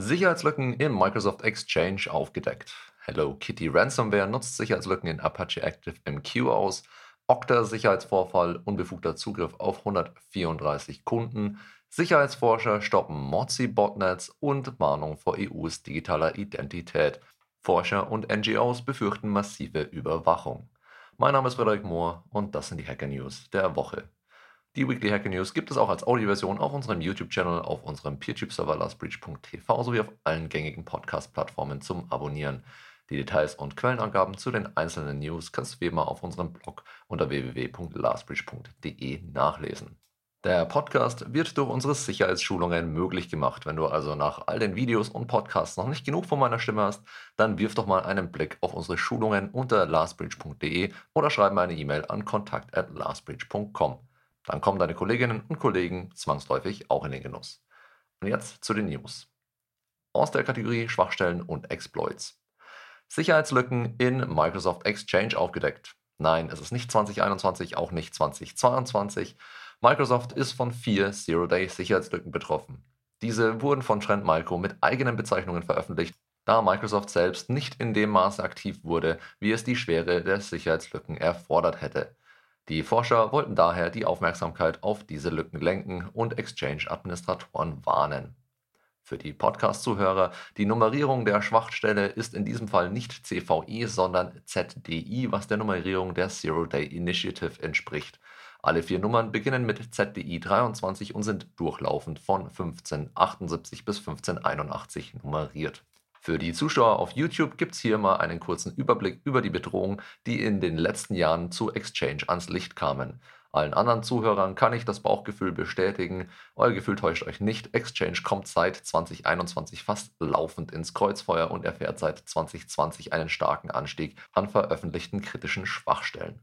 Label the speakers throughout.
Speaker 1: Sicherheitslücken im Microsoft Exchange aufgedeckt. Hello Kitty Ransomware nutzt Sicherheitslücken in Apache Active MQ aus. Okta Sicherheitsvorfall, unbefugter Zugriff auf 134 Kunden. Sicherheitsforscher stoppen Mozi-Botnets und Warnung vor EUs digitaler Identität. Forscher und NGOs befürchten massive Überwachung. Mein Name ist Frederik Mohr und das sind die Hacker News der Woche. Die Weekly Hacker News gibt es auch als Audioversion auf unserem YouTube-Channel, auf unserem PeerTube-Server lastbreach.tv sowie auf allen gängigen Podcast-Plattformen zum Abonnieren. Die Details und Quellenangaben zu den einzelnen News kannst du wie immer auf unserem Blog unter www.lastbreach.de nachlesen. Der Podcast wird durch unsere Sicherheitsschulungen möglich gemacht. Wenn du also nach all den Videos und Podcasts noch nicht genug von meiner Stimme hast, dann wirf doch mal einen Blick auf unsere Schulungen unter lastbridge.de oder schreib mir eine E-Mail an kontakt@lastbridge.com. Dann kommen deine Kolleginnen und Kollegen zwangsläufig auch in den Genuss. Und jetzt zu den News. Aus der Kategorie Schwachstellen und Exploits. Sicherheitslücken in Microsoft Exchange aufgedeckt. Nein, es ist nicht 2021, auch nicht 2022. Microsoft ist von vier Zero-Day-Sicherheitslücken betroffen. Diese wurden von Trend Micro mit eigenen Bezeichnungen veröffentlicht, da Microsoft selbst nicht in dem Maße aktiv wurde, wie es die Schwere der Sicherheitslücken erfordert hätte. Die Forscher wollten daher die Aufmerksamkeit auf diese Lücken lenken und Exchange-Administratoren warnen. Für die Podcast-Zuhörer, die Nummerierung der Schwachstelle ist in diesem Fall nicht CVI, sondern ZDI, was der Nummerierung der Zero Day Initiative entspricht. Alle vier Nummern beginnen mit ZDI 23 und sind durchlaufend von 1578 bis 1581 nummeriert. Für die Zuschauer auf YouTube gibt es hier mal einen kurzen Überblick über die Bedrohungen, die in den letzten Jahren zu Exchange ans Licht kamen. Allen anderen Zuhörern kann ich das Bauchgefühl bestätigen. Euer Gefühl täuscht euch nicht. Exchange kommt seit 2021 fast laufend ins Kreuzfeuer und erfährt seit 2020 einen starken Anstieg an veröffentlichten kritischen Schwachstellen.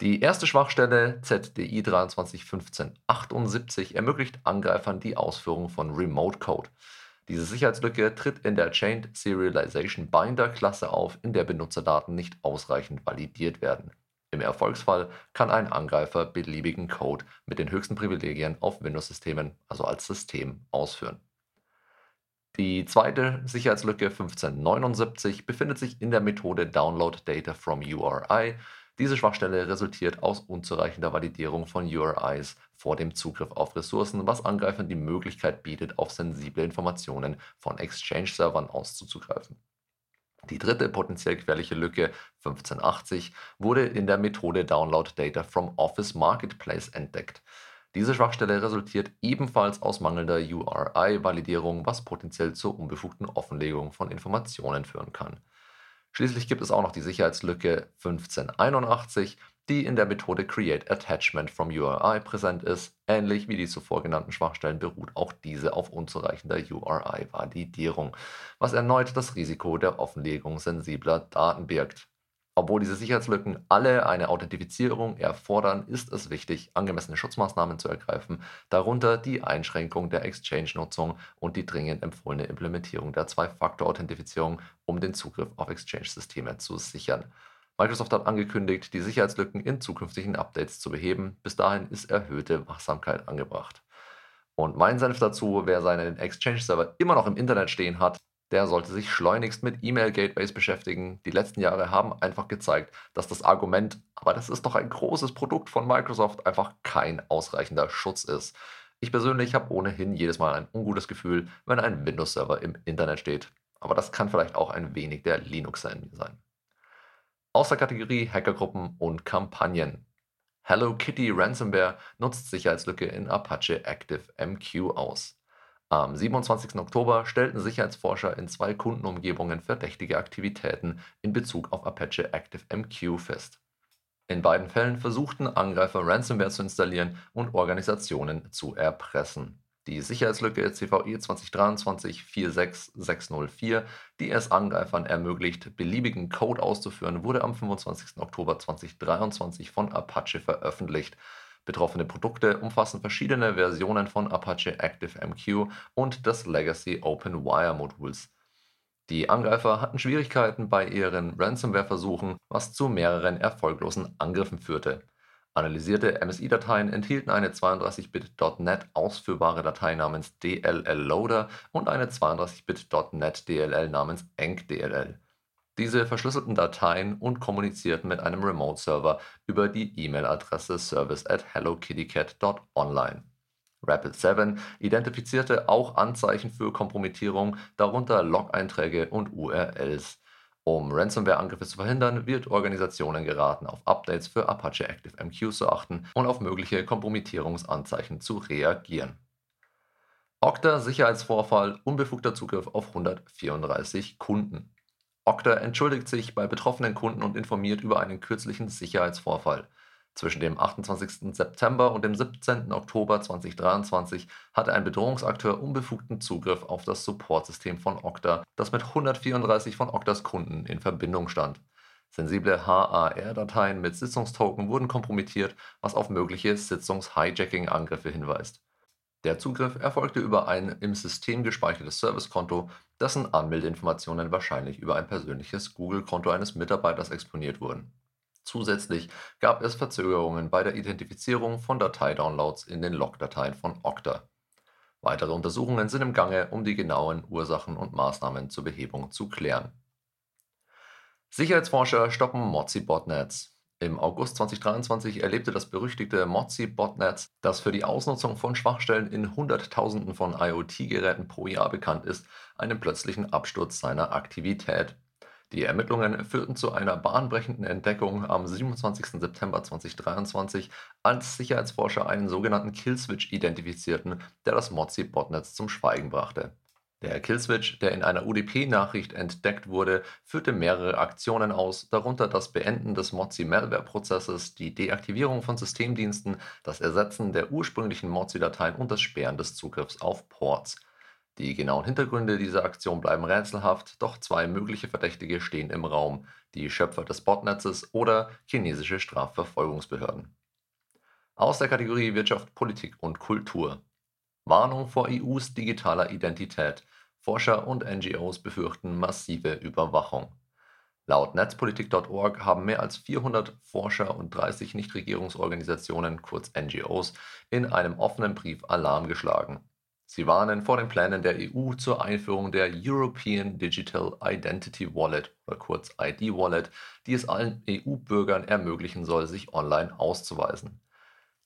Speaker 1: Die erste Schwachstelle ZDI 231578 ermöglicht Angreifern die Ausführung von Remote Code. Diese Sicherheitslücke tritt in der Chained Serialization Binder Klasse auf, in der Benutzerdaten nicht ausreichend validiert werden. Im Erfolgsfall kann ein Angreifer beliebigen Code mit den höchsten Privilegien auf Windows-Systemen, also als System, ausführen. Die zweite Sicherheitslücke 1579 befindet sich in der Methode Download Data from URI diese Schwachstelle resultiert aus unzureichender Validierung von URIs vor dem Zugriff auf Ressourcen, was Angreifern die Möglichkeit bietet, auf sensible Informationen von Exchange-Servern auszugreifen. Die dritte potenziell gefährliche Lücke 1580 wurde in der Methode Download Data from Office Marketplace entdeckt. Diese Schwachstelle resultiert ebenfalls aus mangelnder URI-Validierung, was potenziell zur unbefugten Offenlegung von Informationen führen kann. Schließlich gibt es auch noch die Sicherheitslücke 1581, die in der Methode Create Attachment from URI präsent ist. Ähnlich wie die zuvor genannten Schwachstellen beruht auch diese auf unzureichender URI-Validierung, was erneut das Risiko der Offenlegung sensibler Daten birgt. Obwohl diese Sicherheitslücken alle eine Authentifizierung erfordern, ist es wichtig, angemessene Schutzmaßnahmen zu ergreifen, darunter die Einschränkung der Exchange-Nutzung und die dringend empfohlene Implementierung der Zwei-Faktor-Authentifizierung, um den Zugriff auf Exchange-Systeme zu sichern. Microsoft hat angekündigt, die Sicherheitslücken in zukünftigen Updates zu beheben. Bis dahin ist erhöhte Wachsamkeit angebracht. Und mein Senf dazu, wer seinen Exchange-Server immer noch im Internet stehen hat, der sollte sich schleunigst mit E-Mail-Gateways beschäftigen. Die letzten Jahre haben einfach gezeigt, dass das Argument, aber das ist doch ein großes Produkt von Microsoft, einfach kein ausreichender Schutz ist. Ich persönlich habe ohnehin jedes Mal ein ungutes Gefühl, wenn ein Windows-Server im Internet steht. Aber das kann vielleicht auch ein wenig der Linux in sein. Aus der Kategorie Hackergruppen und Kampagnen. Hello Kitty Ransomware nutzt Sicherheitslücke in Apache Active MQ aus. Am 27. Oktober stellten Sicherheitsforscher in zwei Kundenumgebungen verdächtige Aktivitäten in Bezug auf Apache ActiveMQ fest. In beiden Fällen versuchten Angreifer Ransomware zu installieren und Organisationen zu erpressen. Die Sicherheitslücke CVE 2023-46604, die es Angreifern ermöglicht, beliebigen Code auszuführen, wurde am 25. Oktober 2023 von Apache veröffentlicht Betroffene Produkte umfassen verschiedene Versionen von Apache ActiveMQ und des Legacy OpenWire Moduls. Die Angreifer hatten Schwierigkeiten bei ihren Ransomware-Versuchen, was zu mehreren erfolglosen Angriffen führte. Analysierte MSI-Dateien enthielten eine 32-Bit.NET ausführbare Datei namens DLL-Loader und eine 32-Bit.NET DLL namens EncDLL. Diese verschlüsselten Dateien und kommunizierten mit einem Remote-Server über die E-Mail-Adresse service at hellokittycat.online. Rapid7 identifizierte auch Anzeichen für Kompromittierung, darunter Log-Einträge und URLs. Um Ransomware-Angriffe zu verhindern, wird Organisationen geraten, auf Updates für Apache ActiveMQ zu achten und auf mögliche Kompromittierungsanzeichen zu reagieren. Okta Sicherheitsvorfall, unbefugter Zugriff auf 134 Kunden. Okta entschuldigt sich bei betroffenen Kunden und informiert über einen kürzlichen Sicherheitsvorfall. Zwischen dem 28. September und dem 17. Oktober 2023 hatte ein Bedrohungsakteur unbefugten Zugriff auf das Supportsystem von Okta, das mit 134 von Oktas Kunden in Verbindung stand. Sensible HAR-Dateien mit Sitzungstoken wurden kompromittiert, was auf mögliche Sitzungs-Hijacking-Angriffe hinweist. Der Zugriff erfolgte über ein im System gespeichertes Servicekonto, dessen Anmeldeinformationen wahrscheinlich über ein persönliches Google-Konto eines Mitarbeiters exponiert wurden. Zusätzlich gab es Verzögerungen bei der Identifizierung von Dateidownloads in den Logdateien von Okta. Weitere Untersuchungen sind im Gange, um die genauen Ursachen und Maßnahmen zur Behebung zu klären. Sicherheitsforscher stoppen Mozi-Botnets. Im August 2023 erlebte das berüchtigte Mozi-Botnet, das für die Ausnutzung von Schwachstellen in Hunderttausenden von IoT-Geräten pro Jahr bekannt ist, einen plötzlichen Absturz seiner Aktivität. Die Ermittlungen führten zu einer bahnbrechenden Entdeckung am 27. September 2023, als Sicherheitsforscher einen sogenannten Killswitch identifizierten, der das Mozi-Botnetz zum Schweigen brachte. Der Killswitch, der in einer UDP-Nachricht entdeckt wurde, führte mehrere Aktionen aus, darunter das Beenden des Mozi-Malware-Prozesses, die Deaktivierung von Systemdiensten, das Ersetzen der ursprünglichen Mozi-Dateien und das Sperren des Zugriffs auf Ports. Die genauen Hintergründe dieser Aktion bleiben rätselhaft, doch zwei mögliche Verdächtige stehen im Raum: die Schöpfer des Botnetzes oder chinesische Strafverfolgungsbehörden. Aus der Kategorie Wirtschaft, Politik und Kultur. Warnung vor EUs digitaler Identität. Forscher und NGOs befürchten massive Überwachung. Laut Netzpolitik.org haben mehr als 400 Forscher und 30 Nichtregierungsorganisationen, kurz NGOs, in einem offenen Brief Alarm geschlagen. Sie warnen vor den Plänen der EU zur Einführung der European Digital Identity Wallet oder kurz ID Wallet, die es allen EU-Bürgern ermöglichen soll, sich online auszuweisen.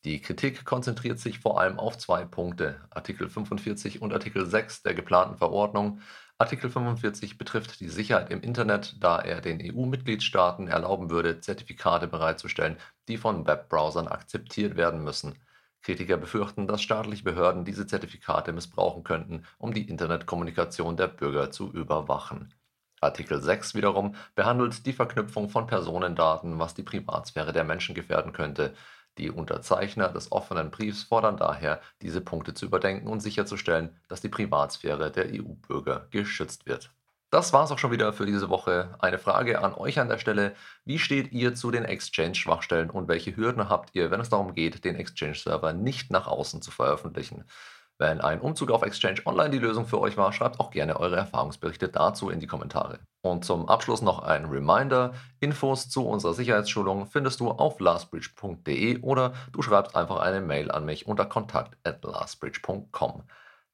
Speaker 1: Die Kritik konzentriert sich vor allem auf zwei Punkte, Artikel 45 und Artikel 6 der geplanten Verordnung. Artikel 45 betrifft die Sicherheit im Internet, da er den EU-Mitgliedstaaten erlauben würde, Zertifikate bereitzustellen, die von Webbrowsern akzeptiert werden müssen. Kritiker befürchten, dass staatliche Behörden diese Zertifikate missbrauchen könnten, um die Internetkommunikation der Bürger zu überwachen. Artikel 6 wiederum behandelt die Verknüpfung von Personendaten, was die Privatsphäre der Menschen gefährden könnte. Die Unterzeichner des offenen Briefs fordern daher, diese Punkte zu überdenken und sicherzustellen, dass die Privatsphäre der EU-Bürger geschützt wird. Das war's auch schon wieder für diese Woche. Eine Frage an euch an der Stelle. Wie steht ihr zu den Exchange-Schwachstellen und welche Hürden habt ihr, wenn es darum geht, den Exchange-Server nicht nach außen zu veröffentlichen? Wenn ein Umzug auf Exchange Online die Lösung für euch war, schreibt auch gerne eure Erfahrungsberichte dazu in die Kommentare. Und zum Abschluss noch ein Reminder: Infos zu unserer Sicherheitsschulung findest du auf lastbridge.de oder du schreibst einfach eine Mail an mich unter kontakt at lastbridge.com.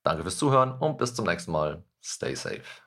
Speaker 1: Danke fürs Zuhören und bis zum nächsten Mal. Stay safe.